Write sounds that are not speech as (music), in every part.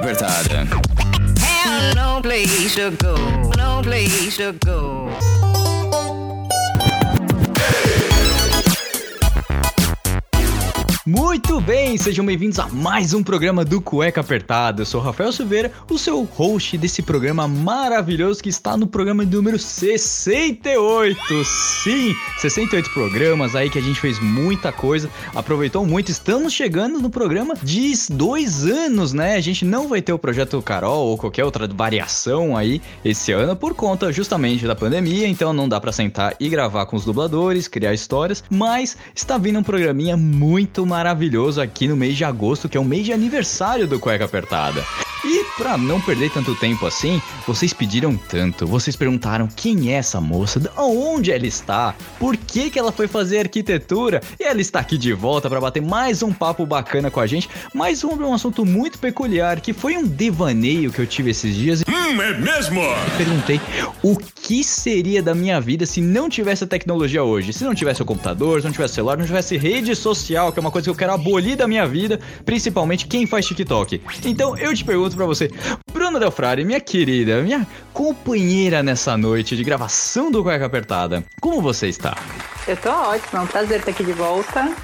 cueca apertada. no place to go, no place to go. Muito bem, sejam bem-vindos a mais um programa do Cueca Apertada. Eu sou Rafael Silveira, o seu host desse programa maravilhoso que está no programa número 68. Sim, 68 programas aí que a gente fez muita coisa, aproveitou muito. Estamos chegando no programa de dois anos, né? A gente não vai ter o projeto Carol ou qualquer outra variação aí esse ano por conta justamente da pandemia, então não dá para sentar e gravar com os dubladores, criar histórias, mas está vindo um programinha muito maravilhoso maravilhoso aqui no mês de agosto, que é o mês de aniversário do Cueca Apertada. E para não perder tanto tempo assim, vocês pediram tanto, vocês perguntaram quem é essa moça, de onde ela está, por que, que ela foi fazer arquitetura, e ela está aqui de volta para bater mais um papo bacana com a gente, mais um, um assunto muito peculiar, que foi um devaneio que eu tive esses dias. Hum, é mesmo? Perguntei o que seria da minha vida se não tivesse a tecnologia hoje, se não tivesse o computador, se não tivesse celular, não tivesse rede social, que é uma coisa que eu quero abolir da minha vida, principalmente quem faz TikTok. Então eu te pergunto para você, Bruna Del Frade, minha querida, minha companheira nessa noite de gravação do Cueca Apertada, como você está? Eu tô ótima, é um prazer estar aqui de volta.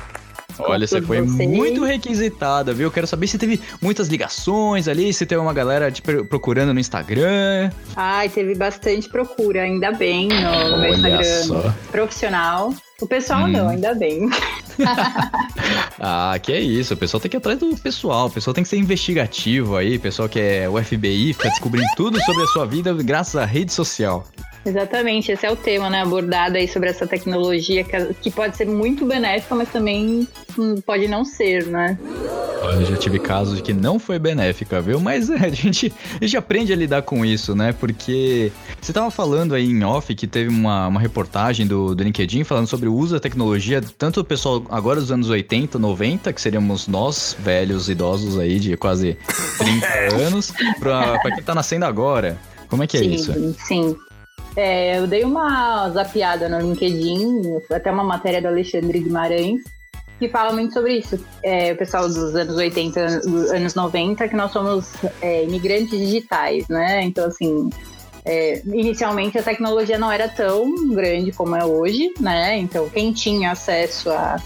Olha, você foi você. muito requisitada, viu? Quero saber se teve muitas ligações ali, se teve uma galera te procurando no Instagram. Ai, teve bastante procura, ainda bem, no, no meu Instagram só. profissional. O pessoal hum. não, ainda bem. (laughs) ah, que é isso. O pessoal tem que ir atrás do pessoal. O pessoal tem que ser investigativo aí. O pessoal que é o FBI, fica descobrindo tudo sobre a sua vida graças à rede social. Exatamente, esse é o tema, né? Abordado aí sobre essa tecnologia que, pode ser muito benéfica, mas também hum, pode não ser, né? Eu já tive casos de que não foi benéfica, viu? Mas é, (laughs) a, gente, a gente aprende a lidar com isso, né? Porque você tava falando aí em off que teve uma, uma reportagem do, do LinkedIn falando sobre o uso da tecnologia, tanto o pessoal agora dos anos 80, 90, que seríamos nós, velhos, idosos aí de quase 30 (laughs) anos, pra, pra quem tá nascendo agora. Como é que é sim, isso? Sim, é, eu dei uma zapiada no LinkedIn, até uma matéria do Alexandre Guimarães, que fala muito sobre isso. É, o pessoal dos anos 80, anos 90, que nós somos é, imigrantes digitais, né? Então, assim, é, inicialmente a tecnologia não era tão grande como é hoje, né? Então, quem tinha acesso a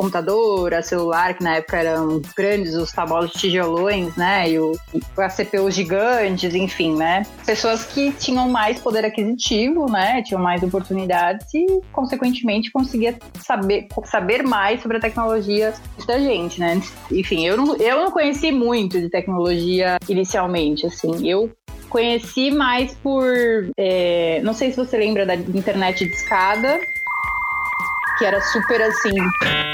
computador, a celular, que na época eram grandes, os famosos tijolões, né? E, o, e as CPUs gigantes, enfim, né? Pessoas que tinham mais poder aquisitivo, né? Tinham mais oportunidades e, consequentemente, conseguia saber, saber mais sobre a tecnologia da gente, né? Enfim, eu não, eu não conheci muito de tecnologia inicialmente, assim. Eu conheci mais por. É, não sei se você lembra da internet de escada que era super assim.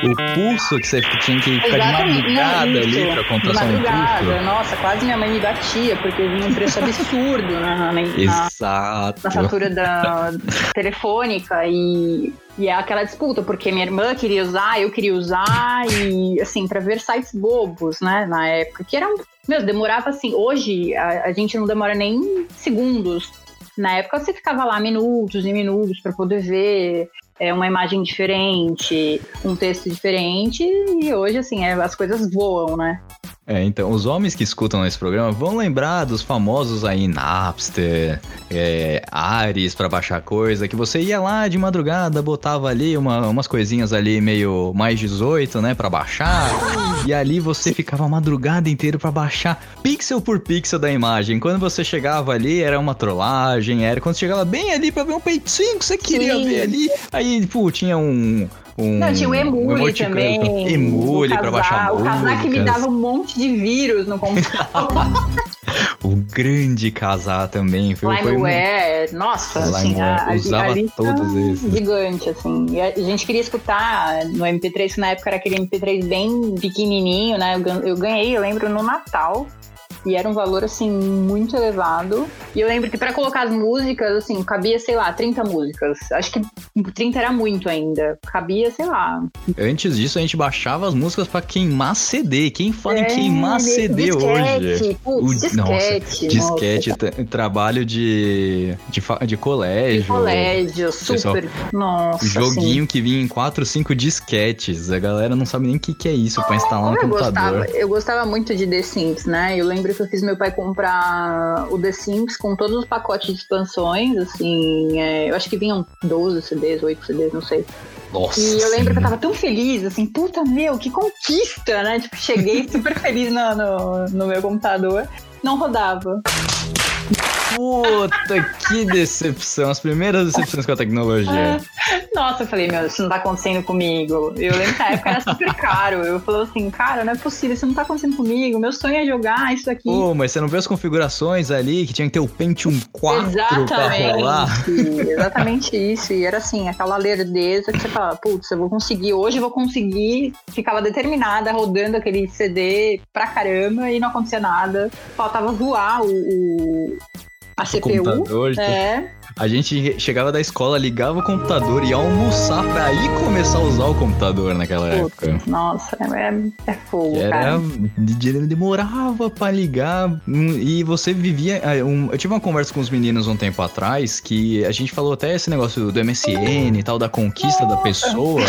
O pulso que você tinha que ficar Exatamente. de madrugada ali pra contar só um pulso. Nossa, quase minha mãe me batia, porque vinha um preço absurdo na, na, Exato. na fatura da telefônica e e é aquela disputa, porque minha irmã queria usar, eu queria usar, e assim, para ver sites bobos, né, na época, que eram, meu, demorava assim, hoje a, a gente não demora nem segundos. Na época você ficava lá minutos e minutos para poder ver é uma imagem diferente, um texto diferente, e hoje, assim, é, as coisas voam, né? É, então, os homens que escutam esse programa vão lembrar dos famosos aí Napster, é, Ares para baixar coisa, que você ia lá de madrugada, botava ali uma, umas coisinhas ali meio mais 18, né, para baixar, e ali você ficava a madrugada inteira para baixar pixel por pixel da imagem. Quando você chegava ali, era uma trollagem, era quando chegava bem ali para ver um peitinho que você queria Sim. ver ali, aí, pô, tinha um um. Não, tinha o Emule um também. Emule pra baixar O casar que me dava um monte de vírus no computador. (laughs) o grande casar também. Foi, Limeware, foi um... nossa, assim, a, usava a todos esses. Gigante, assim. E a gente queria escutar no MP3, que na época era aquele MP3 bem pequenininho, né? Eu ganhei, eu lembro, no Natal. E era um valor, assim, muito elevado. E eu lembro que para colocar as músicas, assim, cabia, sei lá, 30 músicas. Acho que 30 era muito ainda. Cabia, sei lá. Antes disso, a gente baixava as músicas para queimar CD. Quem fala é, em queimar CD disquete, hoje? Putz, o, disquete. Nossa, disquete, nossa. trabalho de, de, de colégio. De colégio, super. Pessoal, nossa. Joguinho assim. que vinha em 4, 5 disquetes. A galera não sabe nem o que, que é isso para instalar no eu computador. Gostava, eu gostava muito de The Sims, né? Eu lembro que eu fiz meu pai comprar o The Sims com todos os pacotes de expansões, assim, é, eu acho que vinham 12 CDs, 8 CDs, não sei. Nossa. E eu lembro que eu tava tão feliz, assim, puta meu, que conquista, né? Tipo, cheguei (laughs) super feliz no, no, no meu computador, não rodava. Puta, que decepção. As primeiras decepções com a tecnologia. (laughs) Nossa, eu falei, meu, isso não tá acontecendo comigo. Eu lembro que na época era super (laughs) caro. Eu falei assim, cara, não é possível, isso não tá acontecendo comigo. Meu sonho é jogar isso aqui. Pô, mas você não viu as configurações ali que tinha que ter o Pentium 4 Exatamente. pra rolar? (laughs) Exatamente (laughs) isso. E era assim, aquela lerdeza que você fala, putz, eu vou conseguir, hoje eu vou conseguir. Ficava determinada, rodando aquele CD pra caramba e não acontecia nada. Faltava voar o, o a CPU. computador, então. É, A gente chegava da escola, ligava o computador e ia almoçar pra aí começar a usar o computador naquela época. putz, nossa, é, é fogo, Que cara. era, de- demorava pra ligar hum, e você vivia. ah, eu tive uma conversa com os meninos um tempo atrás que a gente falou até esse negócio do MSN e tal, da conquista da pessoa.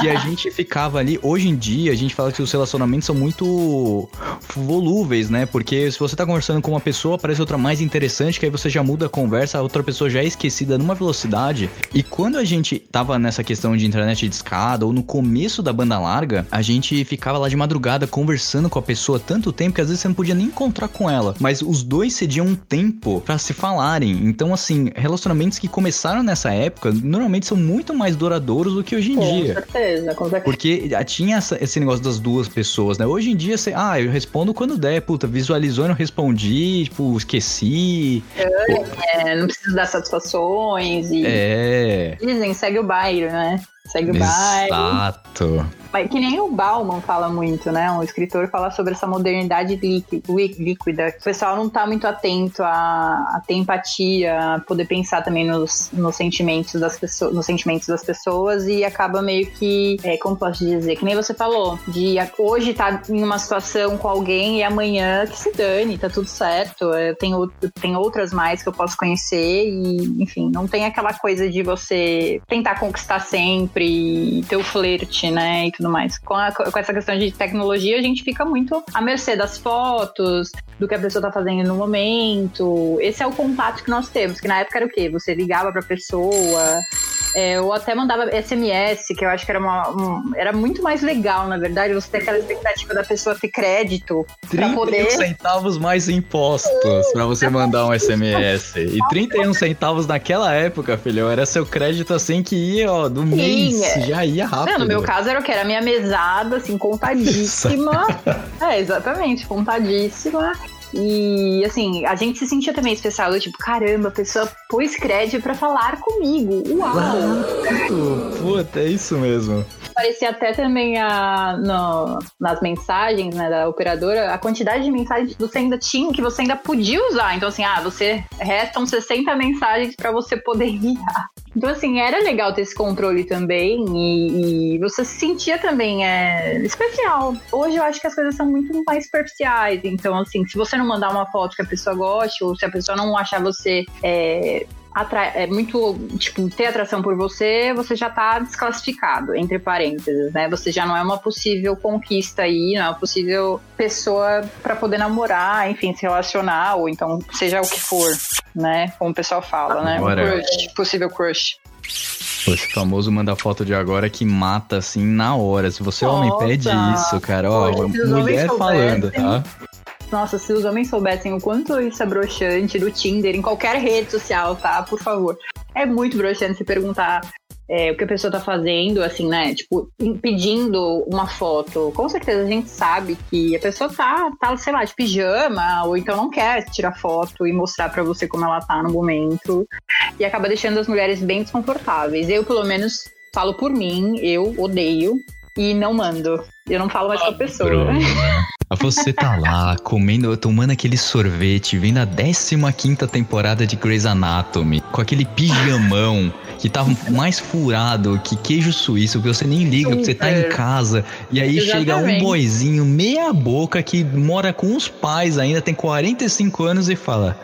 Que a gente ficava ali. Hoje em dia, a gente fala que os relacionamentos são muito volúveis, né? Porque se você tá conversando com uma pessoa, aparece outra mais interessante, que aí você já muda a conversa, a outra pessoa já é esquecida numa velocidade. E quando a gente tava nessa questão de internet de escada, ou no começo da banda larga, a gente ficava lá de madrugada conversando com a pessoa tanto tempo que às vezes você não podia nem encontrar com ela. Mas os dois cediam um tempo pra se falarem. Então, assim, relacionamentos que começaram nessa época normalmente são muito mais duradouros do que hoje em Com dia. certeza, com certeza. Porque já tinha essa- esse negócio das duas pessoas, né? Hoje em dia, você, ah, eu respondo quando der, puta, visualizou e não respondi, tipo, esqueci. É, não precisa dar satisfações e É. dizem, segue o baile, né? Segue o baile. Exato. Mas que nem o Bauman fala muito, né? Um escritor fala sobre essa modernidade líqui- lí- líquida. O pessoal não tá muito atento a, a ter empatia, a poder pensar também nos, nos sentimentos das pessoas, nos sentimentos das pessoas e acaba meio que, é, como posso dizer, que nem você falou, de hoje tá em uma situação com alguém e amanhã que se dane, tá tudo certo. Eu tenho, tenho outras mais que eu posso conhecer e, enfim, não tem aquela coisa de você tentar conquistar sempre ter o flerte, né? E tudo mais. Com, a- com essa questão de tecnologia, a gente fica muito à mercê das fotos, do que a pessoa tá fazendo no momento. Esse é o contato que nós temos, que na época era o quê? Você ligava pra pessoa. é, ou até mandava SMS, que eu acho que era, uma, um- era muito mais legal, na verdade, você ter aquela expectativa da pessoa ter crédito pra 31 poder. centavos mais impostos pra você mandar um SMS. E 31 centavos naquela época, filhão, era seu crédito assim que ia, ó, do mês. É. Já ia rápido. Não, no meu caso era o que? Era a minha mesada, assim, contadíssima. é, exatamente, contadíssima. E, assim, a gente se sentia também especial, do tipo, caramba, a pessoa pôs crédito pra falar comigo. Uau! Puta, é isso mesmo. Parecia até também a, no- nas mensagens né, da operadora, a quantidade de mensagens que você ainda tinha, que você ainda podia usar. Então, assim, ah, você restam 60 mensagens pra você poder (laughs) enviar. Então, assim, era legal ter esse controle também e, e você se sentia também é, especial. Hoje eu acho que as coisas são muito mais superficiais. Então, assim, se você não mandar uma foto que a pessoa goste ou se a pessoa não achar você é, atra- é muito, tipo, ter atração por você, você já tá desclassificado, entre parênteses, né? Você já não é uma possível conquista aí, não é uma possível pessoa pra poder namorar, enfim, se relacionar, ou então seja o que for, né? Como o pessoal fala, né? Um Agora- crush, possível crush. Esse famoso manda foto de agora que mata assim na hora. Se você homem Nossa. pede isso, cara, ó, Poxa, mulher falando, tá? Nossa, se os homens soubessem o quanto isso é broxante do Tinder, em qualquer rede social, tá? Por favor. É muito broxante se perguntar é, o que a pessoa tá fazendo, assim, né? Tipo, pedindo uma foto. Com certeza a gente sabe que a pessoa tá, tá, sei lá, de pijama, ou então não quer tirar foto e mostrar pra você como ela tá no momento. E acaba deixando as mulheres bem desconfortáveis. Eu, pelo menos, falo por mim, eu odeio e não mando. Eu não falo mais com a pessoa. Bruno. (laughs) Você tá lá (laughs) comendo, tomando aquele sorvete, vendo a 15 temporada de Grey's Anatomy, com aquele pijamão que tá mais furado que queijo suíço, que você nem liga, porque você tá em casa, e aí chega um Exatamente. boizinho meia boca que mora com os pais ainda, tem 45 anos e fala: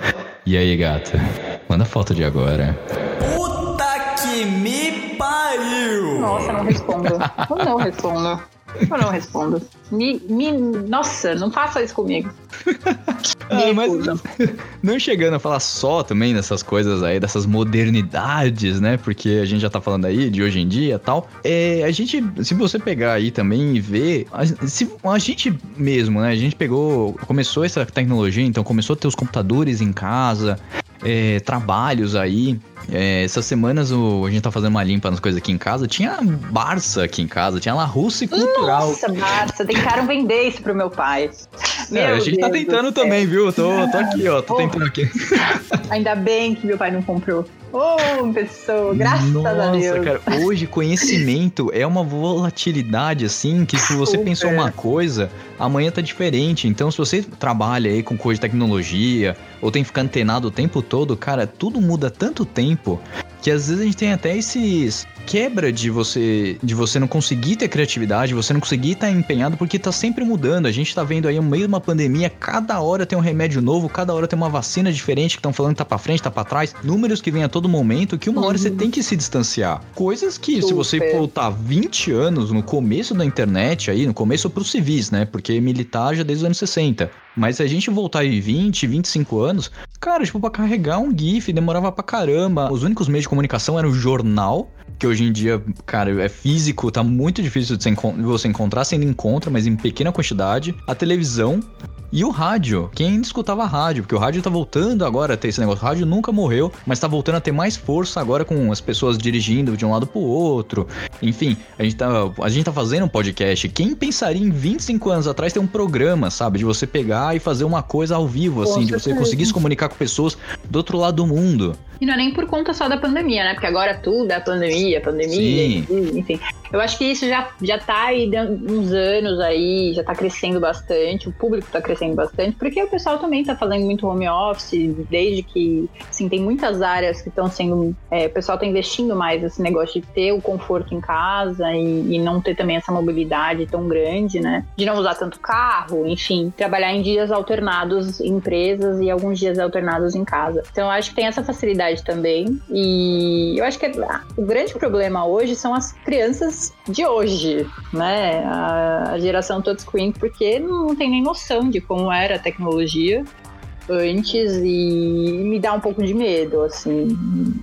E aí, gata? Manda foto de agora. Puta que me pariu! Nossa, não respondo. Eu não respondo. Eu não respondo. Me, me, nossa, não faça isso comigo. (laughs) ah, mas (laughs) não chegando a falar só também dessas coisas aí, dessas modernidades, né? Porque a gente já tá falando aí de hoje em dia e tal. É, a gente, se você pegar aí também e ver, a, se, a gente mesmo, né? A gente pegou, começou essa tecnologia, então começou a ter os computadores em casa, é, trabalhos aí. É, essas semanas o, a gente tá fazendo uma limpa nas coisas aqui em casa. Tinha Barça aqui em casa, tinha La Russa e Cultural. Nossa, Barça, tentaram vender isso pro meu pai. Meu é, a gente tá Deus tá tentando também, viu? Tô, tô aqui, ó, tô tentando aqui. (laughs) Ainda bem que meu pai não comprou. Ô, oh, pessoa, graças Nossa, a Deus. cara, hoje conhecimento é uma volatilidade assim que se você Super. pensou uma coisa, amanhã tá diferente. Então, se você trabalha aí com coisa de tecnologia ou tem que ficar antenado o tempo todo, cara, tudo muda tanto tempo que às vezes a gente tem até esses quebra de você de você não conseguir ter criatividade, você não conseguir estar empenhado porque tá sempre mudando. A gente tá vendo aí no meio de uma pandemia, cada hora tem um remédio novo, cada hora tem uma vacina diferente que estão falando que tá para frente, tá para trás, números que vêm a todo momento que uma hora você uhum. tem que se distanciar. Coisas que Super. se você voltar 20 anos no começo da internet aí, no começo pros civis, né? Porque militar já desde os anos 60. Mas se a gente voltar em 20, 25 anos, cara, tipo, pra carregar um GIF demorava pra caramba. Os únicos meios de comunicação eram o jornal, que hoje em dia, cara, é físico, tá muito difícil de você encontrar, você ainda encontra, mas em pequena quantidade. A televisão, e o rádio, quem ainda escutava rádio, porque o rádio tá voltando agora a ter esse negócio. O rádio nunca morreu, mas tá voltando a ter mais força agora com as pessoas dirigindo de um lado pro outro. Enfim, a gente tá, a gente tá fazendo um podcast. Quem pensaria em 25 anos atrás ter um programa, sabe? De você pegar e fazer uma coisa ao vivo, assim, de você conseguir se comunicar com pessoas do outro lado do mundo. E não é nem por conta só da pandemia, né? Porque agora tudo é pandemia, pandemia, Sim. enfim. Eu acho que isso já, já tá aí uns anos aí, já tá crescendo bastante, o público tá crescendo bastante, porque o pessoal também tá fazendo muito home office, desde que, assim, tem muitas áreas que estão sendo, é, o pessoal tá investindo mais nesse negócio de ter o conforto em casa e, e não ter também essa mobilidade tão grande, né? De não usar tanto carro, enfim, trabalhar em dias alternados em empresas e alguns dias alternados em casa. Então eu acho que tem essa facilidade também. E eu acho que o grande problema hoje são as crianças de hoje, né? A, a geração touchscreen, porque não tem nem noção de como era a tecnologia antes e me dá um pouco de medo, assim,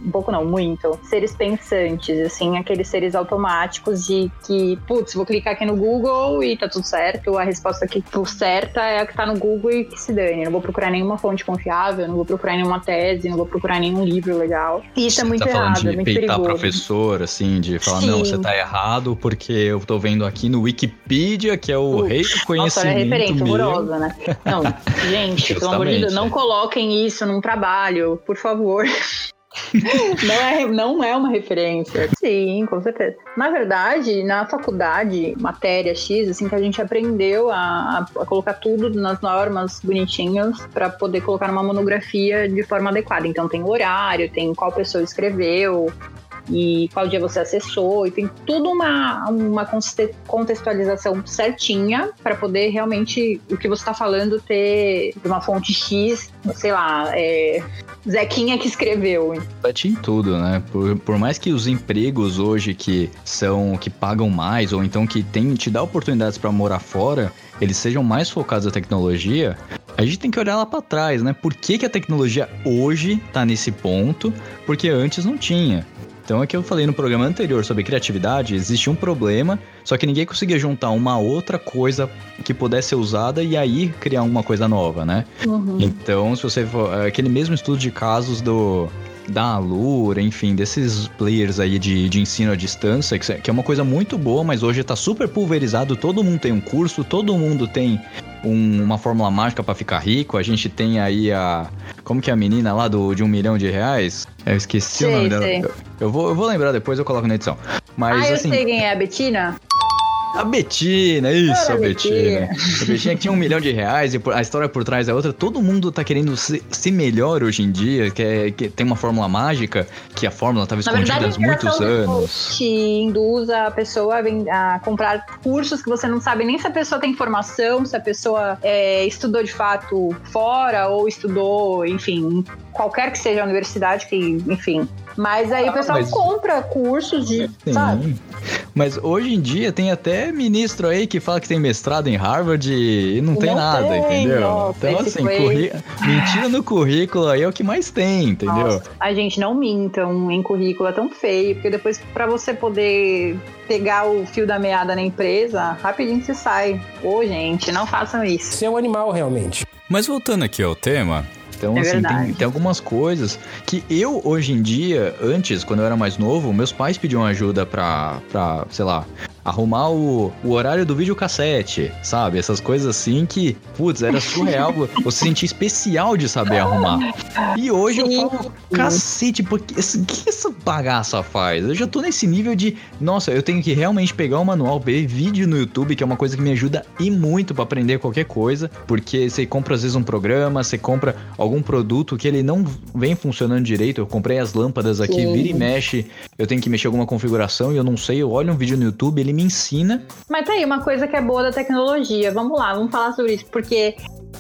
um pouco não, muito. Seres pensantes, assim, aqueles seres automáticos de que, putz, vou clicar aqui no Google e tá tudo certo, a resposta que por certa é a que tá no Google e que se dane. Eu não vou procurar nenhuma fonte confiável, não vou procurar nenhuma tese, não vou procurar nenhum livro legal. E isso é muito tá errado, de é muito peitar perigoso. professor, assim, de falar, Sim. não, você tá errado porque eu tô vendo aqui no Wikipedia, que é o rei do conhecimento Nossa, é referência horrorosa, né? Não, (laughs) gente, pelo amor de Deus, não coloquem isso num trabalho, por favor. (laughs) não, é, não é uma referência. Sim, com certeza. Na verdade, na faculdade, matéria X, assim, que a gente aprendeu a, a colocar tudo nas normas bonitinhas para poder colocar numa monografia de forma adequada. Então tem o horário, tem qual pessoa escreveu, e qual dia você acessou, e tem tudo uma, uma contextualização certinha para poder realmente o que você está falando ter uma fonte X, sei lá, é, Zequinha que escreveu. Bate em tudo, né? Por, por mais que os empregos hoje que são, que pagam mais, ou então que tem, te dá oportunidades para morar fora, eles sejam mais focados na tecnologia, a gente tem que olhar lá para trás, né? Por que, que a tecnologia hoje tá nesse ponto? Porque antes não tinha. Então é que eu falei no programa anterior sobre criatividade, existe um problema, só que ninguém conseguia juntar uma outra coisa que pudesse ser usada e aí criar uma coisa nova, né? Uhum. Então, se você for é aquele mesmo estudo de casos do da Alura, enfim, desses players aí de, de ensino à distância, que é uma coisa muito boa, mas hoje tá super pulverizado, todo mundo tem um curso, todo mundo tem um, uma fórmula mágica para ficar rico. A gente tem aí a. Como que é a menina lá do, de um milhão de reais? Eu esqueci sei, o nome dela. Eu, eu, vou, eu vou lembrar depois, eu coloco na edição. Mas, ah, eu assim, sei quem é a Betina? A Betina, isso, a Betina. A Betina que tinha um milhão de reais e a história por trás é outra. Todo mundo tá querendo ser, ser melhor hoje em dia, que, é, que tem uma fórmula mágica, que a fórmula estava escondida há muitos anos. Que induz a pessoa a comprar cursos que você não sabe nem se a pessoa tem formação, se a pessoa é, estudou de fato fora ou estudou, enfim, qualquer que seja a universidade, que, enfim, Mas aí ah, o pessoal mas... compra cursos de, Sim. sabe? Mas hoje em dia tem até ministro aí que fala que tem mestrado em Harvard e não tem não nada, tem, entendeu? Nossa, então, assim, foi... curri... mentira no currículo aí é o que mais tem, entendeu? Nossa, a gente não mintam em currículo, é tão feio, porque depois para você poder pegar o fio da meada na empresa, rapidinho você sai. Ô, gente, não façam isso. Você é um animal, realmente. Mas voltando aqui ao tema, então, é assim, tem, tem, algumas coisas que eu, hoje em dia, antes, quando eu era mais novo, meus pais pediam ajuda pra, pra sei lá, arrumar o, o horário do videocassete, sabe? Essas coisas assim que, putz, era surreal. (laughs) você sentia especial de saber arrumar. E hoje Sim. eu falo, cacete, porque, o que essa bagaça faz? Eu já tô nesse nível de, nossa, eu tenho que realmente pegar o manual, ver vídeo no YouTube, que é uma coisa que me ajuda e muito para aprender qualquer coisa, porque você compra às vezes um programa, você compra algum produto que ele não vem funcionando direito. Eu comprei as lâmpadas aqui, Sim. vira e mexe, eu tenho que mexer alguma configuração e eu não sei, eu olho um vídeo no YouTube, ele me ensina. Mas tá aí uma coisa que é boa da tecnologia. Vamos lá, vamos falar sobre isso, porque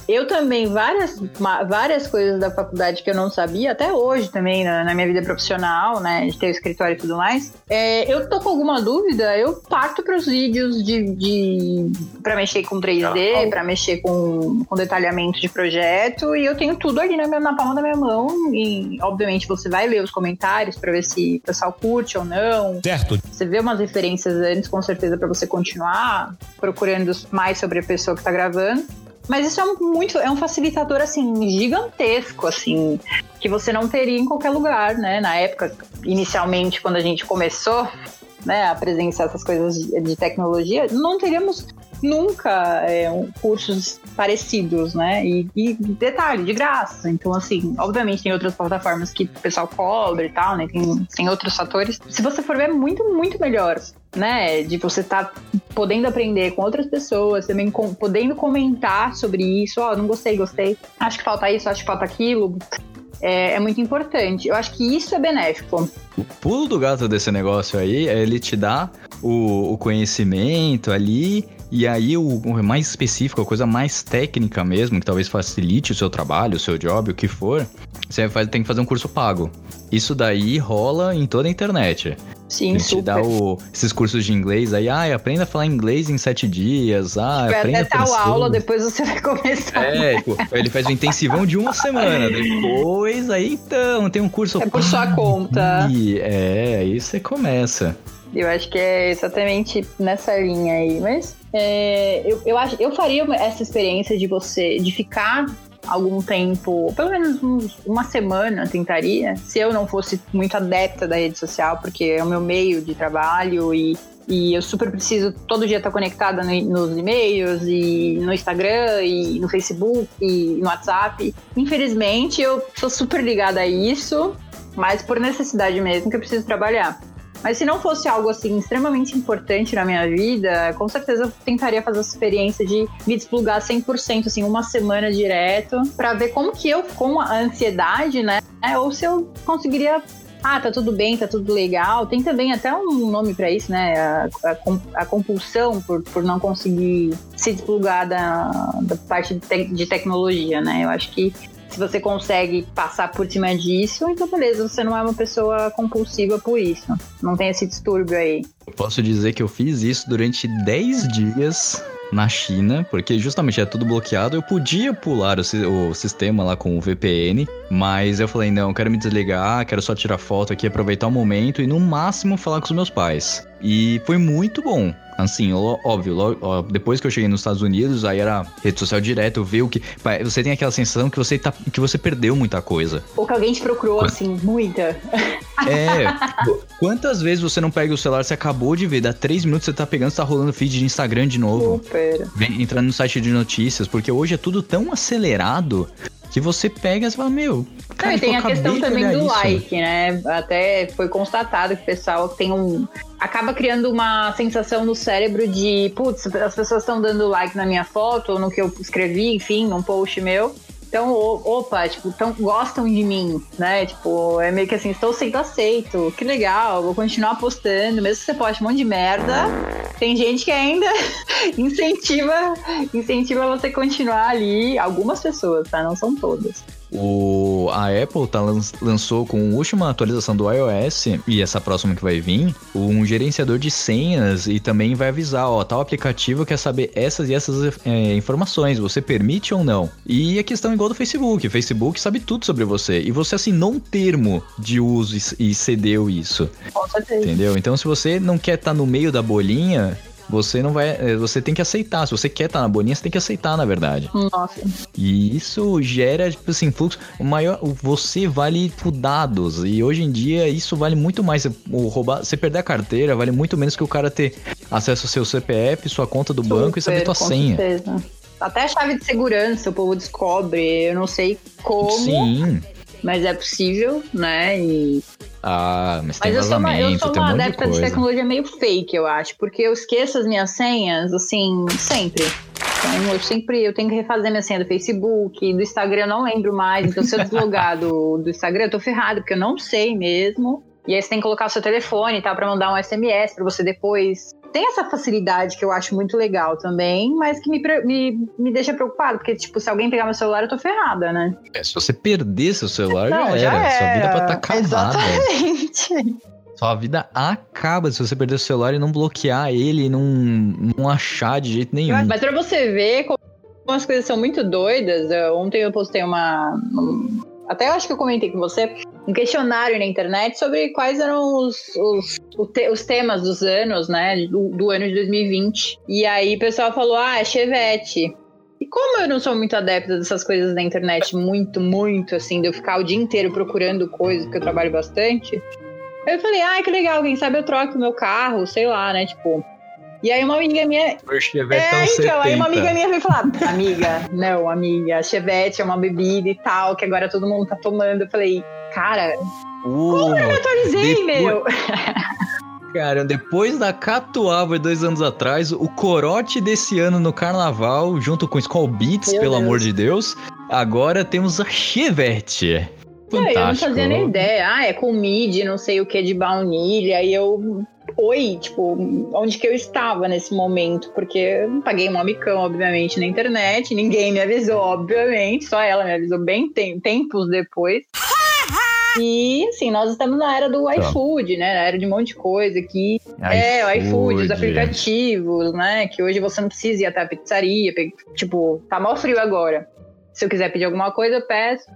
eu também, várias, várias coisas da faculdade que eu não sabia, até hoje também, na, na minha vida profissional, né, de ter o escritório e tudo mais, é, eu tô com alguma dúvida, eu parto para os vídeos de, de para mexer com 3D, para mexer com, com detalhamento de projeto, e eu tenho tudo ali na, minha, na palma da minha mão, e obviamente você vai ler os comentários para ver se o pessoal curte ou não. Certo. Você vê umas referências antes, com certeza, para você continuar procurando mais sobre a pessoa que tá gravando. Mas isso é muito, é um facilitador assim gigantesco, assim, que você não teria em qualquer lugar, né? Na época, inicialmente, quando a gente começou, né, a presenciar essas coisas de tecnologia, não teríamos nunca é, um, cursos parecidos, né? E, e, detalhe, de graça. Então, assim, obviamente tem outras plataformas que o pessoal cobra e tal, né? Tem, tem outros fatores. Se você for ver, é muito, muito melhor, né? De você estar tá podendo aprender com outras pessoas, também com, podendo comentar sobre isso. Ó, oh, não gostei, gostei. Acho que falta isso, acho que falta aquilo. É, é, muito importante. Eu acho que isso é benéfico. O pulo do gato desse negócio aí é ele te dar o, o conhecimento ali e aí, o, mais específico, a coisa mais técnica mesmo, que talvez facilite o seu trabalho, o seu job, o que for, você tem que fazer um curso pago. Isso daí rola em toda a internet. Sim, Ele super. te dá o, esses cursos de inglês aí, ah, aprenda a falar inglês em sete dias, ah, tipo, aprenda até tal aula, depois você vai começar. É, tipo, ele faz um intensivão de uma semana, (laughs) depois aí então, tem um curso... É por sua conta. E, é, aí você começa. Eu acho que é exatamente nessa linha aí, mas é, eu, eu, acho, eu faria essa experiência de você, de ficar algum tempo, pelo menos uns, uma semana tentaria, se eu não fosse muito adepta da rede social, porque é o meu meio de trabalho e, e eu super preciso todo dia estar conectada no, nos e-mails e no Instagram e no Facebook e no WhatsApp. Infelizmente, eu sou super ligada a isso, mas por necessidade mesmo que eu preciso trabalhar. Mas se não fosse algo assim extremamente importante na minha vida, com certeza eu tentaria fazer essa experiência de me desplugar 100%, assim, uma semana direto, para ver como que eu, com a ansiedade, né, ou se eu conseguiria ah, tá tudo bem, tá tudo legal. Tem também até um nome para isso, né? A, a, a, compulsão por, por não conseguir se desplugar da, da parte de, te, de tecnologia, né? Eu acho que se você consegue passar por cima disso, então beleza, você não é uma pessoa compulsiva por isso. Não tem esse distúrbio aí. Eu posso dizer que eu fiz isso durante 10 dias na China, porque justamente é tudo bloqueado. Eu podia pular o, o, sistema lá com o VPN, mas eu falei: não, quero me desligar, quero só tirar foto aqui, aproveitar o momento e no máximo falar com os meus pais. E foi muito bom. Assim, óbvio, depois que eu cheguei nos Estados Unidos, aí era rede social direto, ver o que. Você tem aquela sensação que você, tá, que você perdeu muita coisa. Ou que alguém te procurou, assim, muita. (laughs) É. quantas vezes você não pega o celular, você acabou de ver, dá três minutos você tá pegando, você tá rolando feed de Instagram de novo. Super. Vem, entrando no site de notícias, porque hoje é tudo tão acelerado que você pega e fala, meu. Cara, Não, e tem a questão também do isso. like, né? Até foi constatado que o pessoal tem um. Acaba criando uma sensação no cérebro de, putz, as pessoas estão dando like na minha foto, ou no que eu escrevi, enfim, num post meu. Então, opa, tipo, tão, gostam de mim, né? Tipo, é meio que assim, estou sendo aceito, que legal, vou continuar postando, mesmo que você poste um monte de merda. Tem gente que ainda (laughs) incentiva, incentiva você continuar ali, algumas pessoas, tá? Não são todas. O, a Apple tá, lançou com a última atualização do iOS e essa próxima que vai vir, um gerenciador de senhas e também vai avisar, ó, tal aplicativo quer saber essas e essas é, informações, você permite ou não. E a questão é igual do Facebook, o Facebook sabe tudo sobre você e você assinou um termo de uso e, e cedeu isso. Com certeza. Entendeu? Então se você não quer estar tá no meio da bolinha, você não vai. Eh, você tem que aceitar. Se você quer estar na boninha, você tem que aceitar, na verdade. Nossa. E isso gera, tipo assim, fluxo. O maior. Você vale por dados. E hoje em dia isso vale muito mais. O roubar. Você perder a carteira vale muito menos que o cara ter acesso ao seu CPF, sua conta do Super, banco e saber tua senha. Certeza. Até a chave de segurança o povo descobre. Eu não sei como. Sim. Mas é possível, né? E ah, mas, mas tem eu sou uma, eu sou uma um adepta de, de, tecnologia meio fake, eu acho, porque eu esqueço as minhas senhas, assim, sempre. Então, eu sempre eu tenho que refazer minha senha do Facebook, do Instagram eu não lembro mais. Então, se eu deslogar do, do Instagram, eu tô ferrado, porque eu não sei mesmo. E aí você tem que colocar o seu telefone, tá? Pra mandar um SMS para você depois tem essa facilidade que eu acho muito legal também, mas que me, me, me deixa preocupado, porque, tipo, se alguém pegar meu celular, eu tô ferrada, né? É, se você perder seu celular, já, já, era. Sua vida pode estar tá acabada. Exatamente. Sua vida acaba se você perder o celular e não bloquear ele e não, não achar de jeito nenhum. Mas pra você ver como as coisas são muito doidas, ontem eu postei uma. Até eu acho que eu comentei com você um questionário na internet sobre quais eram os, os, os temas dos anos, né? Do, do, ano de 2020. E aí o pessoal falou: ah, é Chevette. E como eu não sou muito adepta dessas coisas na internet, muito, muito assim, de eu ficar o dia inteiro procurando coisas, porque eu trabalho bastante. Eu falei, ah, que legal, quem sabe eu troco o meu carro, sei lá, né? Tipo, e aí uma amiga minha. O Chevette é, então, 70. aí uma amiga minha veio falar, amiga, não, amiga, Chevette é uma bebida e tal, que agora todo mundo tá tomando. Eu falei, cara, uh, como eu me atualizei, depois... meu? (laughs) Cara, depois da Catuaba dois anos atrás, o corote desse ano no carnaval, junto com Skull Beats, meu pelo Deus. amor de Deus, agora temos a Chevette. Fantástico. Eu não fazia nem ideia. Ah, é com mid, não sei o que de baunilha. E eu oi, tipo, onde que eu estava nesse momento, porque eu paguei um micão, obviamente, na internet, ninguém me avisou, obviamente, só ela me avisou bem tem, tempos depois. (laughs) E assim, nós estamos na era do tá. iFood, né? Na era de um monte de coisa aqui. É, o iFood, os aplicativos, né? Que hoje você não precisa ir até a pizzaria. Tipo, tá mal frio agora. Se eu quiser pedir alguma coisa, eu peço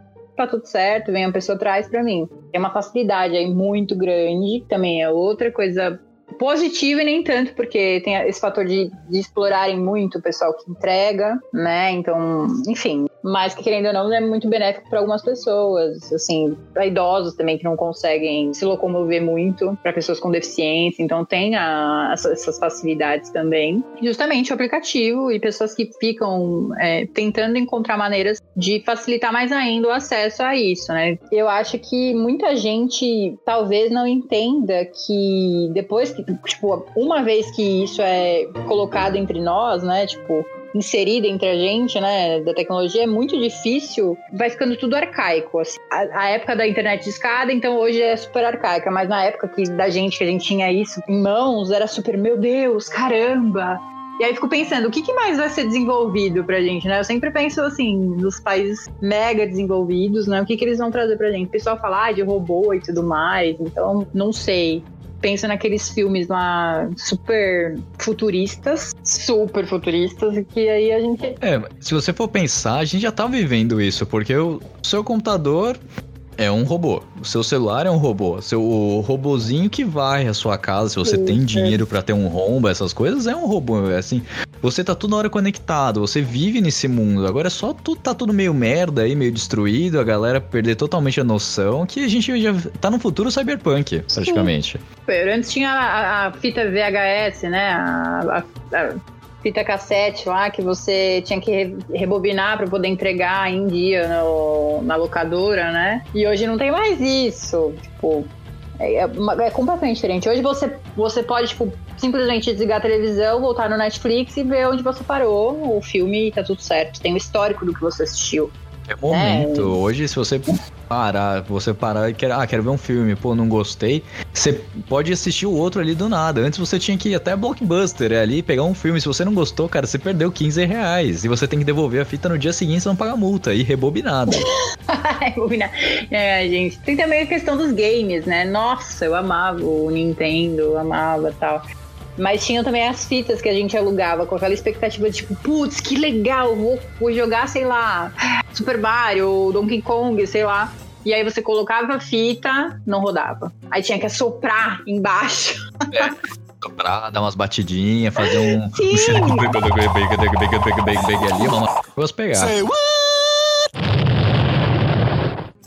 tá tudo certo, vem a pessoa traz para mim. É uma facilidade aí muito grande, também é outra coisa positiva e nem tanto, porque tem esse fator de, de explorarem muito o pessoal que entrega, né? Então, enfim. Mas que querendo ou não, é muito benéfico para algumas pessoas, assim, para idosos também que não conseguem se locomover muito, para pessoas com deficiência. Então, tem a, essas facilidades também. Justamente o aplicativo e pessoas que ficam é, tentando encontrar maneiras de facilitar mais ainda o acesso a isso, né? Eu acho que muita gente talvez não entenda que depois que tipo, uma vez que isso é colocado entre nós, né, tipo, inserida entre a gente, né, da tecnologia, é muito difícil, vai ficando tudo arcaico. Assim. A, a, época da internet de escada, então hoje é super arcaica, mas na época que da gente, que a gente tinha isso em mãos, era super, meu Deus, caramba! E aí fico pensando, o que, que mais vai ser desenvolvido pra gente, né? Eu sempre penso assim, nos países mega desenvolvidos, né? O que, que eles vão trazer pra gente? O pessoal fala ah, de robô e tudo mais, então não sei pensa naqueles filmes lá super futuristas, super futuristas, que aí a gente. É, se você for pensar, a gente já tá vivendo isso, porque o seu computador é um robô. O seu celular é um robô. Seu o robozinho que vai à sua casa, se você Sim, tem dinheiro para ter um rombo, essas coisas, é um robô. É assim, você tá toda hora conectado, você vive nesse mundo. Agora é só tu, tá tudo meio merda aí, meio destruído, a galera perder totalmente a noção que a gente já tá no futuro cyberpunk, praticamente. Sim. Antes tinha a, a, fita VHS, né? a, a fita cassete lá que você tinha que rebobinar para poder entregar em dia no, na locadora, né? E hoje não tem mais isso. Tipo, é, é, é, completamente diferente. Hoje você, você pode, tipo, simplesmente desligar a televisão, voltar no Netflix e ver onde você parou o filme e tá tudo certo. Tem o histórico do que você assistiu. É momento. É. Hoje, se você parar, você parar e quer, ah, quero ver um filme, pô, não gostei, você pode assistir o outro ali do nada. Antes você tinha que ir até Blockbuster é ali, pegar um filme. Se você não gostou, cara, você perdeu 15 reais. E você tem que devolver a fita no dia seguinte, você não paga multa. E rebobinado. (laughs) Rebobinar. É, gente. Tem também a questão dos games, né? Nossa, eu amava o Nintendo, eu amava tal. Mas tinha também as fitas que a gente alugava com aquela expectativa de tipo, putz, que legal, vou, vou jogar, sei lá, Super Mario, Donkey Kong, sei lá. E aí você colocava a fita, não rodava. Aí tinha que assoprar embaixo. É. Soprar, dar umas batidinhas, fazer um. Sim. Um ali, vamos pegar. Say what?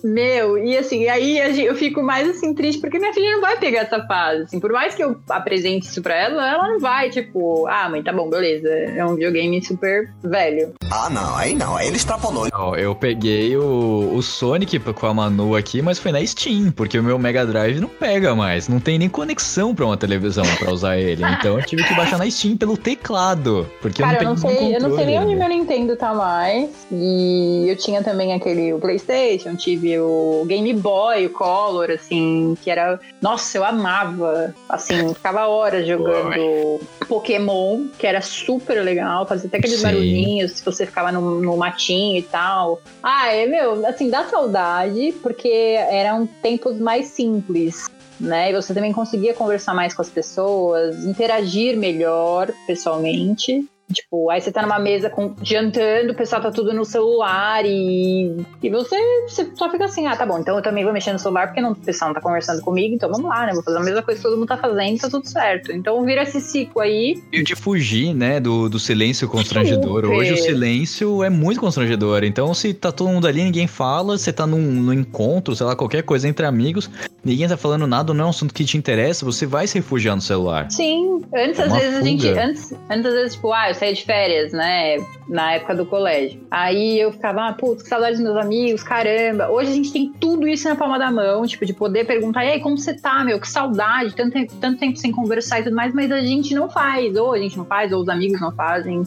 Meu, e assim, aí eu fico mais assim triste porque minha filha não vai pegar essa fase. Assim, por mais que eu apresente isso pra ela, ela não vai, tipo, ah, mãe, tá bom, beleza. É um videogame super velho. Ah, não, aí não, aí ele extrapolou. eu peguei o, o Sonic com a Manu aqui, mas foi na Steam, porque o meu Mega Drive não pega mais. Não tem nem conexão pra uma televisão pra usar ele. Então eu tive que baixar na Steam pelo teclado. Porque Cara, eu não, eu não sei, eu não sei nem onde meu Nintendo tá mais. E eu tinha também aquele o PlayStation, tive o Game Boy, o Color, assim, que era. Nossa, eu amava. Assim, (laughs) ficava horas jogando Boy. Pokémon, que era super legal, fazia até aqueles Sim. barulhinhos, se você ficava no, no matinho e tal. Ah, é, meu, assim, dá saudade, porque eram tempos mais simples né? E você também conseguia conversar mais com as pessoas, interagir melhor pessoalmente. Tipo, aí você tá numa mesa com, jantando, o pessoal tá tudo no celular e, e você, você só fica assim, ah, tá bom, então eu também vou mexer no celular porque não, o pessoal não tá conversando comigo, então vamos lá, né? Vou fazer a mesma coisa que todo mundo tá fazendo, tá tudo certo. Então vira esse ciclo aí. E de fugir, né, do, do silêncio constrangedor. Super. Hoje o silêncio é muito constrangedor. Então, se tá todo mundo ali, ninguém fala, você tá num, num encontro, sei lá, qualquer coisa entre amigos, ninguém tá falando nada, não é um assunto que te interessa, você vai se refugiar no celular. Sim, antes é às vezes fuga. a gente. Antes, antes às vezes, tipo, ah, eu saía de férias, né? Na época do colégio. Aí eu ficava, ah, putz, que saudade dos meus amigos, caramba. Hoje a gente tem tudo isso na palma da mão, tipo, de poder perguntar, e aí, como você tá, meu? Que saudade, tanto, tanto tempo sem conversar e tudo mais, mas a gente não faz, ou a gente não faz, ou os amigos não fazem.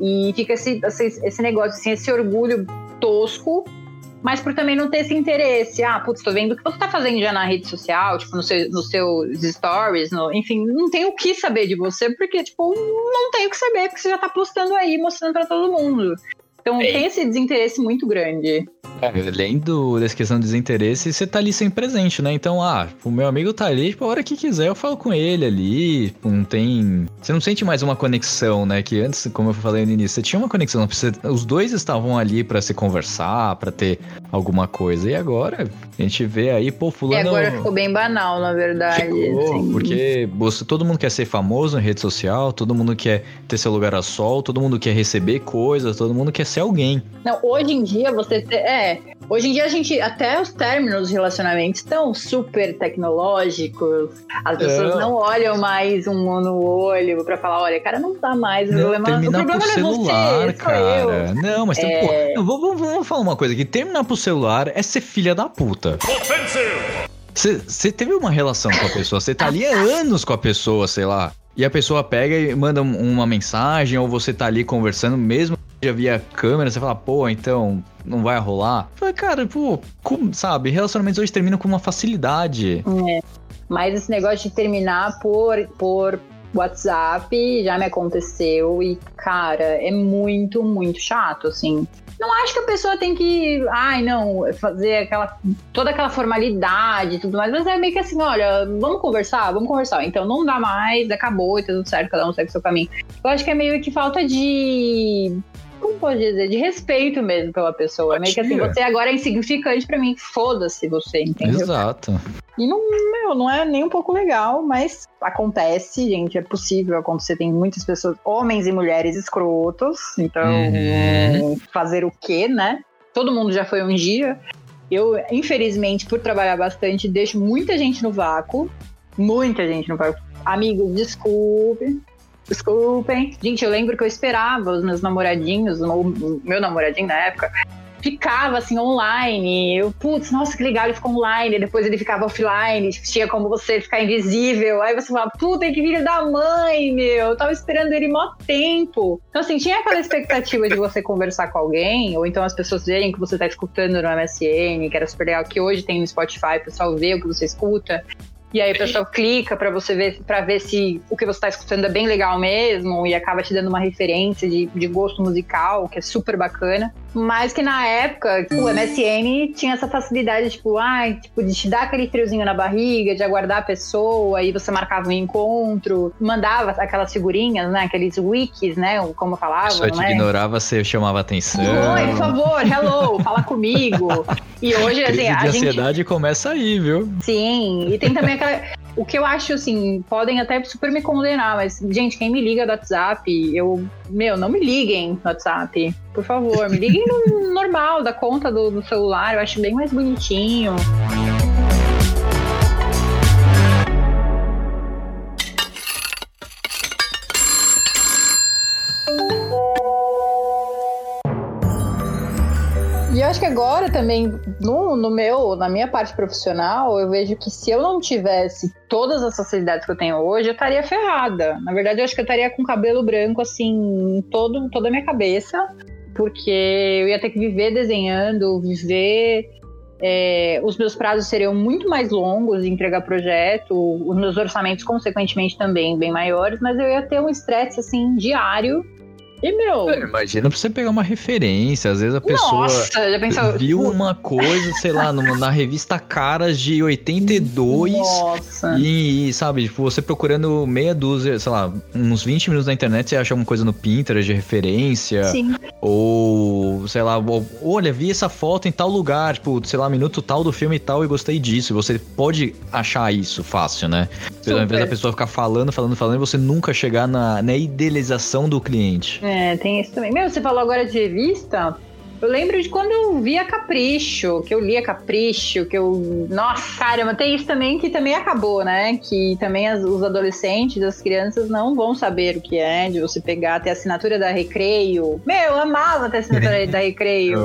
E fica esse, esse, esse negócio, assim, esse orgulho tosco mas por também não ter esse interesse. Ah, putz, tô vendo o que você tá fazendo já na rede social, tipo, no seu, nos seus stories, no, enfim, não tem o que saber de você, porque, tipo, não tem o que saber, porque você já tá postando aí, mostrando para todo mundo. Então Ei. tem esse desinteresse muito grande. É, além do, dessa questão do desinteresse, você tá ali sem presente, né? Então, ah, o meu amigo tá ali, tipo, a hora que quiser eu falo com ele ali. Tipo, não tem. Você não sente mais uma conexão, né? Que antes, como eu falei no início, você tinha uma conexão. Você, os dois estavam ali para se conversar, para ter alguma coisa. E agora, a gente vê aí, pô, fulano. E agora ficou bem banal, na verdade. Ficou, assim. porque você, todo mundo quer ser famoso em rede social, todo mundo quer ter seu lugar a sol, todo mundo quer receber coisas, todo mundo quer ser alguém. Não, hoje em dia você. Te, é, Hoje em dia a gente, até os términos de relacionamento estão super tecnológicos. As pessoas é. não olham mais um no olho pra falar, olha, cara, não dá mais. Não, o problema, terminar o problema por celular, é você, cara. Não, mas é... tem, pô, vamos, vamos falar uma coisa aqui. Terminar por celular é ser filha da puta. Você teve uma relação com a pessoa, você tá ali há anos com a pessoa, sei lá. E a pessoa pega e manda uma mensagem, ou você tá ali conversando mesmo já via câmera, você fala, pô, então não vai rolar. Falei, cara, pô, como, sabe, relacionamentos hoje terminam com uma facilidade. É. Mas esse negócio de terminar por, por WhatsApp já me aconteceu e, cara, é muito, muito chato, assim. Não acho que a pessoa tem que, ai, não, fazer aquela toda aquela formalidade e tudo mais, mas é meio que assim, olha, vamos conversar, vamos conversar. Então não dá mais, acabou tá tudo certo, cada um segue o seu caminho. Eu acho que é meio que falta de como pode dizer, de respeito mesmo pela pessoa. Meio que assim, você agora é insignificante para mim, foda-se você, entendeu? Exato. E não, meu, não é nem um pouco legal, mas acontece, gente, é possível acontecer. Tem muitas pessoas, homens e mulheres escrotos, então uhum. fazer o quê, né? Todo mundo já foi um dia. Eu, infelizmente, por trabalhar bastante, deixo muita gente no vácuo. Muita gente no vácuo. Amigos, desculpe. Desculpem. Gente, eu lembro que eu esperava os meus namoradinhos, o meu namoradinho na época, ficava assim online. Eu, putz, nossa, que legal, ele ficou online. Depois ele ficava offline, tinha como você ficar invisível. Aí você fala, puta, que filho da mãe, meu. Eu tava esperando ele mó tempo. Então, assim, tinha aquela expectativa de você conversar com alguém, ou então as pessoas verem que você tá escutando no MSN, que era super legal, que hoje tem no Spotify, o pessoal vê o que você escuta. E aí o pessoal clica para você ver para ver se o que você está escutando é bem legal mesmo e acaba te dando uma referência de, de gosto musical, que é super bacana. Mas que na época, o MSN tinha essa facilidade, tipo, ai, tipo, de te dar aquele friozinho na barriga, de aguardar a pessoa, aí você marcava um encontro, mandava aquelas figurinhas, né? Aqueles wikis, né? Como falavam, Só te né? ignorava, você chamava atenção. Oi, por favor, hello, fala comigo. E hoje, assim, Crise a de gente. ansiedade começa aí, viu? Sim, e tem também aquela. O que eu acho, assim, podem até super me condenar, mas, gente, quem me liga do WhatsApp, eu. Meu, não me liguem no WhatsApp. Por favor, me liguem no (laughs) normal, da conta do, do celular, eu acho bem mais bonitinho. Acho que agora também, no, no meu, na minha parte profissional, eu vejo que se eu não tivesse todas as facilidades que eu tenho hoje, eu estaria ferrada. Na verdade, eu acho que eu estaria com cabelo branco, assim, todo, toda a minha cabeça, porque eu ia ter que viver desenhando, viver. é, os meus prazos seriam muito mais longos de entregar projeto, os meus orçamentos, consequentemente, também bem maiores, mas eu ia ter um estresse, assim, diário. E, meu. É, Imagina pra você pegar uma referência, às vezes a pessoa Nossa, já pensou? viu uma coisa, sei lá, numa- na revista Caras de 82 Nossa. e, sabe, tipo, você procurando meia dúzia, sei lá, uns 20 minutos na internet, você acha alguma coisa no Pinterest de referência, Sim. ou, sei lá, ou, olha, vi essa foto em tal lugar, tipo, sei lá, minuto tal do filme e tal e gostei disso. Você pode achar isso fácil, né? Ao invés Super. da pessoa ficar falando, falando, falando, você nunca chegar na, na idealização do cliente. É, tem isso também. Meu, você falou agora de revista. Eu lembro de quando eu via Capricho, que eu lia Capricho, que eu. Nossa, caramba, tem isso também que também acabou, né? Que também as- os adolescentes, as crianças não vão saber o que é, de você pegar, ter assinatura da Recreio. Meu, eu amava ter assinatura (laughs) da Recreio.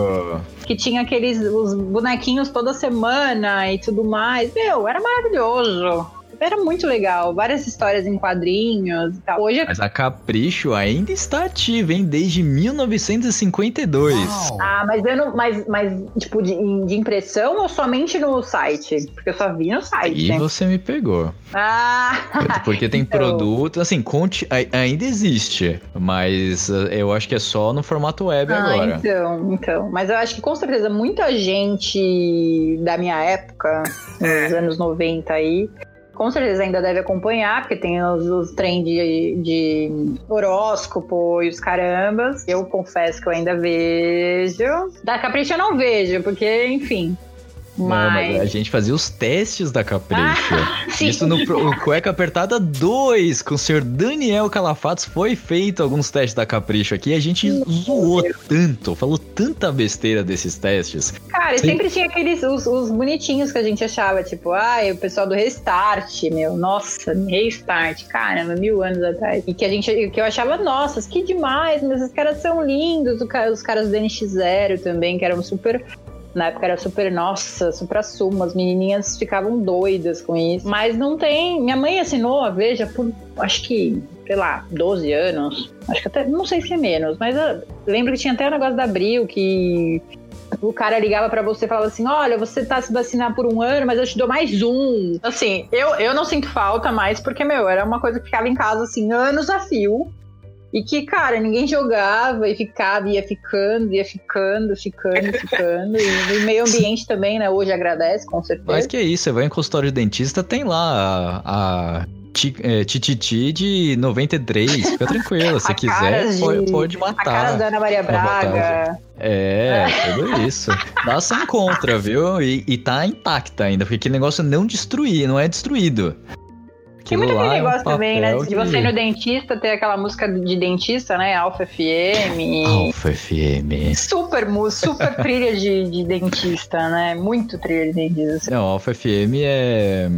Que tinha aqueles os bonequinhos toda semana e tudo mais. Meu, era maravilhoso. Era muito legal. Várias histórias em quadrinhos e tal. Hoje Mas a Capricho ainda está ativa, hein? Desde 1952. Ah, mas eu não. Mas, mas tipo, de, de impressão ou somente no site? Porque eu só vi no site. Aí você me pegou. Ah! Porque tem (laughs) Então. produto, assim, conte, ai- ainda existe, mas eh, eu acho que é só no formato web Ah, agora. então, então. Mas eu acho que com certeza muita gente da minha época, nos anos 90 aí, com certeza ainda deve acompanhar, porque tem os, os trem de, de horóscopo e os carambas. Eu confesso que eu ainda vejo. Da Capricho eu não vejo, porque, enfim. Não, mas Mas. a gente fazia os testes da Capricho. (laughs) sim. Isso no o Cueca Apertada 2, com o senhor Daniel Calafatos, foi feito alguns testes da Capricho aqui. e A gente zoou tanto, falou tanta besteira desses testes. Cara, e Sim. sempre tinha aqueles os, os bonitinhos que a gente achava, tipo, ai, o pessoal do Restart, meu, nossa, Restart, caramba, mil anos atrás. E que a gente, que eu achava, nossa, que demais, mas os caras são lindos, os caras do NX0 também, que eram super. Na época era super, nossa, super sumo, as menininhas ficavam doidas com isso. Mas não tem. Minha mãe assinou a Veja por, acho que, sei lá, 12 anos. Acho que até, não sei se é menos, mas lembro que tinha até o negócio da Abril que o cara ligava pra você e falava assim: Olha, você tá se vacinar por um ano, mas eu te dou mais um. Assim, eu, eu não sinto falta mais, porque, meu, era uma coisa que ficava em casa, assim, anos a fio. E que, cara, ninguém jogava e ficava, ia ficando, ia ficando, ficando, (laughs) ficando. E o meio ambiente também, né? Hoje agradece, com certeza. Mas que é isso, você vai em consultório de dentista, tem lá a, é, Tititi de 93, fica tranquilo, se (laughs) quiser de- pode, pode A cara matar. da Ana Maria. Braga. É, tudo isso. Você encontra, viu? E, e tá intacta ainda, porque aquele negócio não destruir, não é destruído. Tem muito aquele lá é um negócio também, né? De você ir que- no dentista, ter aquela música de dentista, né? Alfa FM. Alfa FM. Super música, super trilha de, de dentista, né? Muito trilha de dentista. Não, Alfa FM é,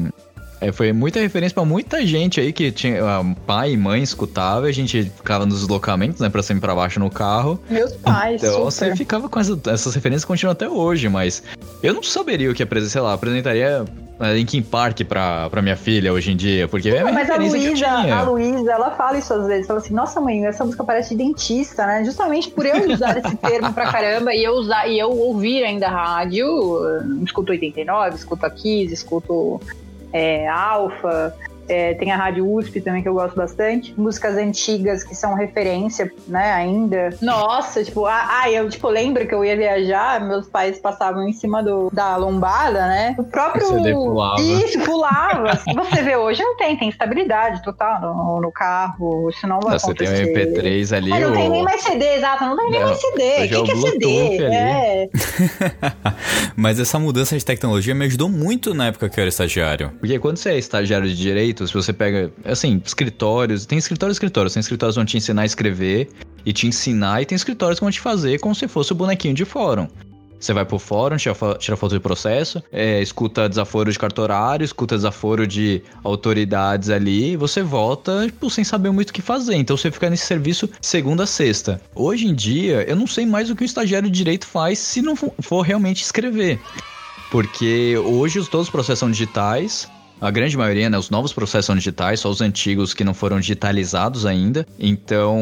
é- Foi muita referência pra muita gente aí que tinha ah, pai e mãe escutava, a gente ficava nos deslocamentos, né, pra cima e pra baixo no carro. Meus pais, Então super. você ficava com essa- essas referências continuam até hoje, mas eu não saberia o que apresentar, sei lá, apresentaria Linkin Park pra, pra minha filha hoje em dia, porque é uma Mas a Luísa, a Luísa, ela fala isso às vezes. Fala assim, nossa mãe, essa música parece de dentista, né? Justamente por eu usar esse termo pra caramba e eu usar e eu ouvir ainda rádio, escuto 89, escuto a Kiss, escuto é, Alfa. É, tem a Rádio USP também, que eu gosto bastante. Músicas antigas que são referência, né, ainda. Nossa, tipo, ah, eu tipo, lembro que eu ia viajar, meus pais passavam em cima do, da lombada, né? O próprio. CD pulava. Isso, pulava. Você vê hoje, não tem, tem estabilidade total no, no carro, isso não vai Não, você tem acontecer. um MP3 ali. Ah, não tem nem mais CD, exato, não tem nem Não, mais CD. é O que, que é CD? Ali. É. (laughs) Mas essa mudança de tecnologia me ajudou muito na época que eu era estagiário. Porque quando você é estagiário de direito, se você pega, assim, escritórios, tem escritórios e escritórios, tem escritórios que vão te ensinar a escrever e te ensinar, e tem escritórios que vão te fazer como se fosse o bonequinho de fórum. Você vai pro fórum, tira, tira foto de processo, é, escuta desaforo de cartorário, escuta desaforo de autoridades ali, você volta, tipo, sem saber muito o que fazer. Então você fica nesse serviço segunda a sexta. Hoje em dia, eu não sei mais o que o estagiário de direito faz se não for- realmente escrever. Porque hoje os- todos os processos são digitais. A grande maioria, né? Os novos processos são digitais, só os antigos que não foram digitalizados ainda. Então,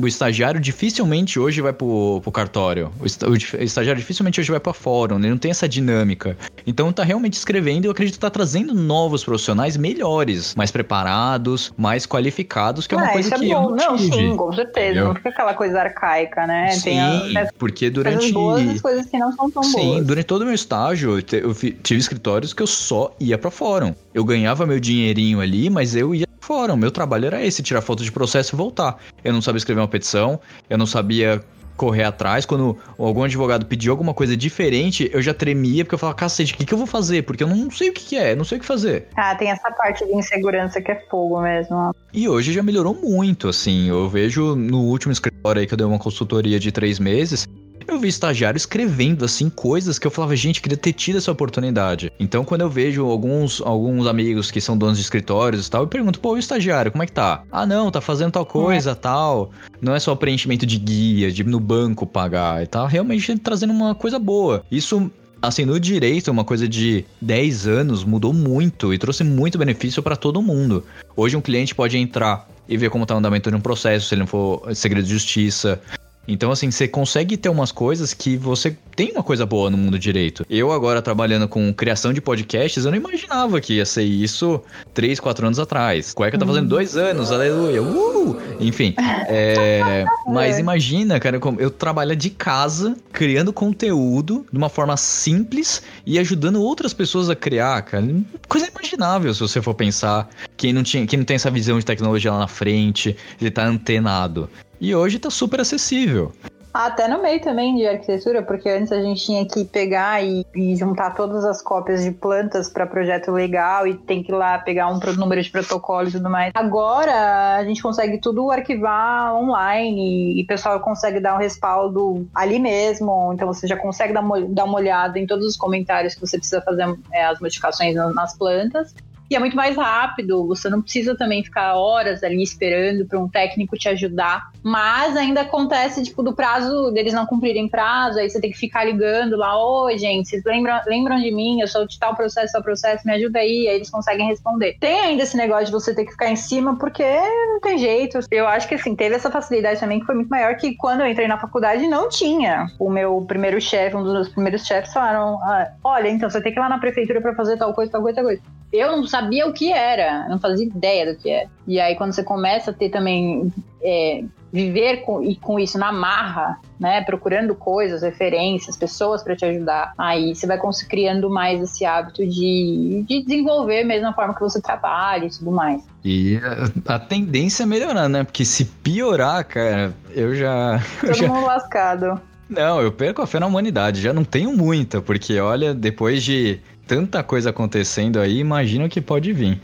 o estagiário dificilmente hoje vai pro, pro cartório. O estagiário dificilmente hoje vai pra fórum, ele não tem essa dinâmica. Então, tá realmente escrevendo e eu acredito que tá trazendo novos profissionais melhores, mais preparados, mais qualificados, que é uma Ah, coisa isso que é eu bom. não Não, tive. sim, com certeza. entendeu? Não fica aquela coisa arcaica, né? Sim, Tem as porque coisas durante... boas as coisas que não são tão Sim, boas. durante todo o meu estágio, eu, eu tive escritórios que eu só ia pra fórum. Eu ganhava meu dinheirinho ali, mas eu ia pro fórum. Meu trabalho era esse, tirar foto de processo e voltar. Eu não sabia escrever uma petição, eu não sabia correr atrás. Quando algum advogado pediu alguma coisa diferente, eu já tremia, porque eu falava, cacete, o que, que eu vou fazer? Porque eu não sei o que, que é, eu não sei o que fazer. Ah, tem essa parte de insegurança que é fogo mesmo. E hoje já melhorou muito, assim. Eu vejo no último escritório aí que eu dei uma consultoria de três meses. Eu vi estagiário escrevendo, assim, coisas que eu falava, gente, queria ter tido essa oportunidade. Então, quando eu vejo alguns, alguns amigos que são donos de escritórios e tal, eu pergunto, pô, e o estagiário, como é que tá? Ah, não, tá fazendo tal coisa, tal. Não é só preenchimento de guia, de ir no banco pagar e tal. Realmente trazendo uma coisa boa. Isso Assim, no direito, uma coisa de 10 anos mudou muito e trouxe muito benefício para todo mundo. Hoje um cliente pode entrar e ver como tá o andamento de um processo, se ele não for segredo de justiça. Então, assim, você consegue ter umas coisas que você tem uma coisa boa no mundo do direito. Eu agora trabalhando com criação de podcasts, eu não imaginava que ia ser isso 3, 4 anos atrás. Cueca tá fazendo dois anos, aleluia. Uh! Enfim, (laughs) é, mas imagina, cara, como eu trabalho de casa, criando conteúdo de uma forma simples e ajudando outras pessoas a criar, cara. Coisa imaginável se você for pensar. Quem não, tinha, quem não tem essa visão de tecnologia lá na frente, ele tá antenado. E hoje tá super acessível. Até no meio também de arquitetura, porque antes a gente tinha que pegar e, e juntar todas as cópias de plantas para projeto legal e tem que ir lá pegar um número de protocolo e tudo mais. Agora a gente consegue tudo arquivar online e o pessoal consegue dar um respaldo ali mesmo. Então você já consegue dar uma, dar uma olhada em todos os comentários que você precisa fazer é, as modificações nas plantas. E é muito mais rápido, você não precisa também ficar horas ali esperando para um técnico te ajudar. Mas ainda acontece, tipo, do prazo deles não cumprirem prazo, aí você tem que ficar ligando lá, oi, gente, vocês lembram, lembram de mim? Eu sou de tal processo, tal processo, me ajuda aí, aí eles conseguem responder. Tem ainda esse negócio de você ter que ficar em cima, porque não tem jeito. Eu acho que assim, teve essa facilidade também que foi muito maior que quando eu entrei na faculdade não tinha. O meu primeiro chefe, um dos meus primeiros chefes, falaram: ah, olha, então você tem que ir lá na prefeitura para fazer tal coisa, tal coisa, tal coisa. Eu não sabia o que era, não fazia ideia do que era. E aí, quando você começa a ter também. é, viver com, e com isso na marra, né? Procurando coisas, referências, pessoas para te ajudar. Aí você vai criando mais esse hábito de, de desenvolver mesmo a forma que você trabalha e tudo mais. E a, a tendência é melhorar, né? Porque se piorar, cara, eu já. (laughs) eu Todo já- mundo lascado. Não, eu perco a fé na humanidade. Já não tenho muita, porque olha, depois de tanta coisa acontecendo aí, imagina o que pode vir.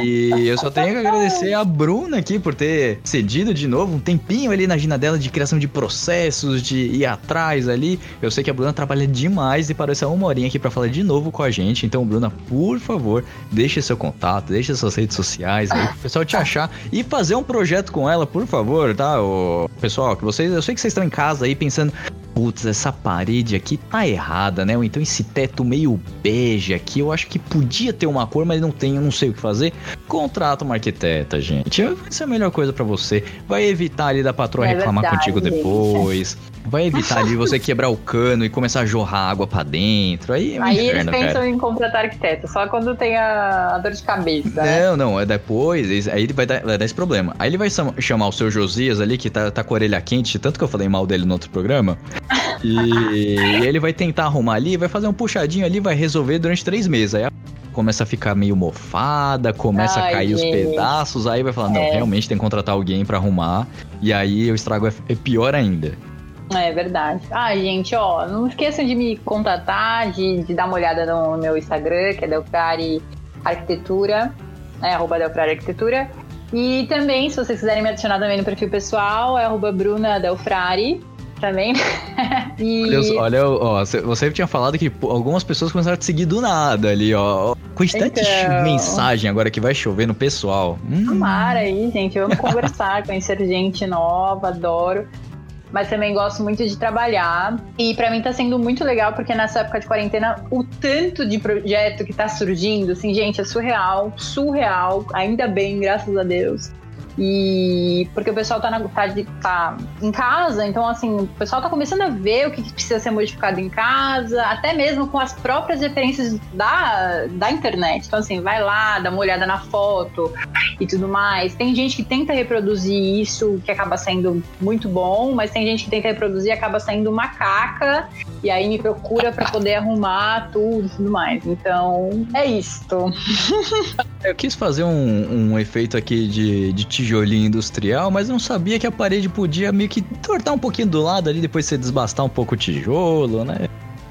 E eu só tenho que agradecer a Bruna aqui por ter cedido de novo um tempinho ali na agenda dela de criação de processos, de ir atrás ali. Eu sei que a Bruna trabalha demais e parou essa uma horinha aqui pra falar de novo com a gente. Então, Bruna, por favor, deixe seu contato, deixe suas redes sociais aí pro pessoal te achar e fazer um projeto com ela, por favor, tá? O pessoal, que vocês, eu sei que vocês estão em casa aí pensando, putz, essa parede aqui tá errada, né? Ou então esse teto meio bege aqui, eu acho que podia ter uma cor, mas não tem, eu não sei o que fazer. Contrata uma arquiteta, gente. Vai ser a melhor coisa pra você. Vai evitar ali da patroa É reclamar verdade, contigo gente. Vai evitar ali você quebrar o cano e começar a jorrar água pra dentro. Aí é um Aí inferno, eles pensam cara. em contratar arquiteto, só quando tem a, a dor de cabeça. né? Não, não, é depois, aí ele vai dar, vai dar esse problema. Aí ele vai chamar o seu Josias ali, que tá, tá com a orelha quente, tanto que eu falei mal dele no outro programa. E, e ele vai tentar arrumar ali, vai fazer um puxadinho ali, vai resolver durante três meses. Aí a começa a ficar meio mofada, começa a Ai, cair os gente. pedaços, aí vai falar, não, É. realmente tem que contratar alguém pra arrumar. E aí o estrago é, é pior ainda. É verdade. Ah, gente, ó, não esqueçam de me contatar, de, de dar uma olhada no meu Instagram, que é Delfrari Arquitetura, né, arroba Delfrari Arquitetura. E também, se vocês quiserem me adicionar também no perfil pessoal, é arroba Bruna Delfrari, também. (laughs) e... Olha, olha, ó, você- tinha falado que algumas pessoas começaram a te seguir do nada ali, ó. De Então. mensagem agora que vai chover no pessoal. Hum. Tomara aí, gente. Vamos conversar, (laughs) conhecer gente nova, adoro. Mas também gosto muito de trabalhar. E pra mim tá sendo muito legal, porque nessa época de quarentena, o tanto de projeto que tá surgindo, assim, gente, é surreal, surreal. Ainda bem, graças a Deus. E porque o pessoal tá, na, tá, tá em casa, então assim, o pessoal tá começando a ver o que, que precisa ser modificado em casa, até mesmo com as próprias referências da, da internet. Então, assim, vai lá, dá uma olhada na foto, e tudo mais. Tem gente que tenta reproduzir isso, que acaba sendo muito bom, mas tem gente que tenta reproduzir e acaba saindo macaca, e aí me procura pra poder arrumar tudo e tudo mais. Então, é isto. (laughs) Eu quis fazer um, um efeito aqui de, de tijolinho industrial, mas não sabia que a parede podia meio que tortar um pouquinho do lado ali, depois você desbastar um pouco o tijolo, né?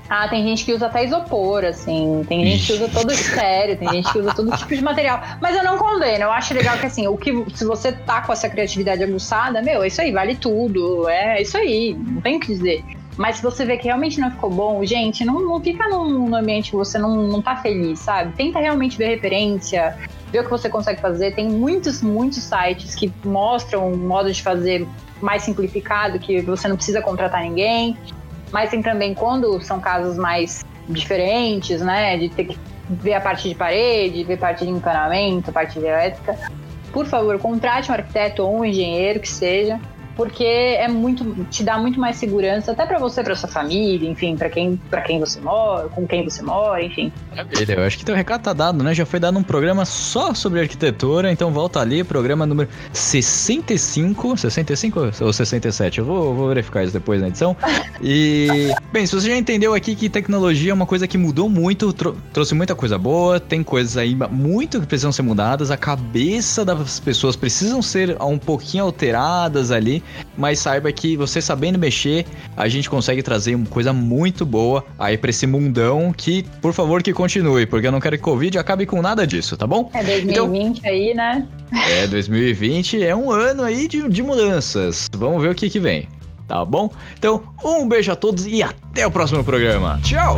Ah, tem gente que usa até isopor, assim. Tem gente que usa todo sério, tem gente que usa todo tipo de material. Mas eu não condeno. Eu acho legal que, assim, o que se você tá com essa criatividade aguçada, meu, é isso aí, vale tudo. É isso aí, não tem o que dizer. Mas se você vê que realmente não ficou bom, gente, não, não fica num, num ambiente que você não, não tá feliz, sabe? Tenta realmente ver referência, ver o que você consegue fazer. Tem muitos, muitos sites que mostram um modo de fazer mais simplificado, que você não precisa contratar ninguém. Mas tem também quando são casos mais diferentes, né? De ter que ver a parte de parede, ver parte de encanamento, parte de elétrica. Por favor, contrate um arquiteto ou um engenheiro que seja, porque é muito, te dá muito mais segurança, até para você, para sua família, enfim, para quem, para quem você mora, com quem você mora, enfim. Maravilha, eu acho que teu recado tá dado, né? Já foi dado um programa só sobre arquitetura, então volta ali, programa número 65, 65 ou 67? Eu vou, vou verificar isso depois na edição. E, (laughs) bem, se você já entendeu aqui que tecnologia é uma coisa que mudou muito, trou- trouxe muita coisa boa, tem coisas aí muito que precisam ser mudadas, a cabeça das pessoas precisam ser um pouquinho alteradas ali, mas saiba que você sabendo mexer, a gente consegue trazer uma coisa muito boa aí pra esse mundão que, por favor, que continue, porque eu não quero que Covid acabe com nada disso, tá bom? É 2020 aí, né? É, 2020 é um ano aí de, de mudanças. Vamos ver o que que vem, tá bom? Então, um beijo a todos e até o próximo programa. Tchau!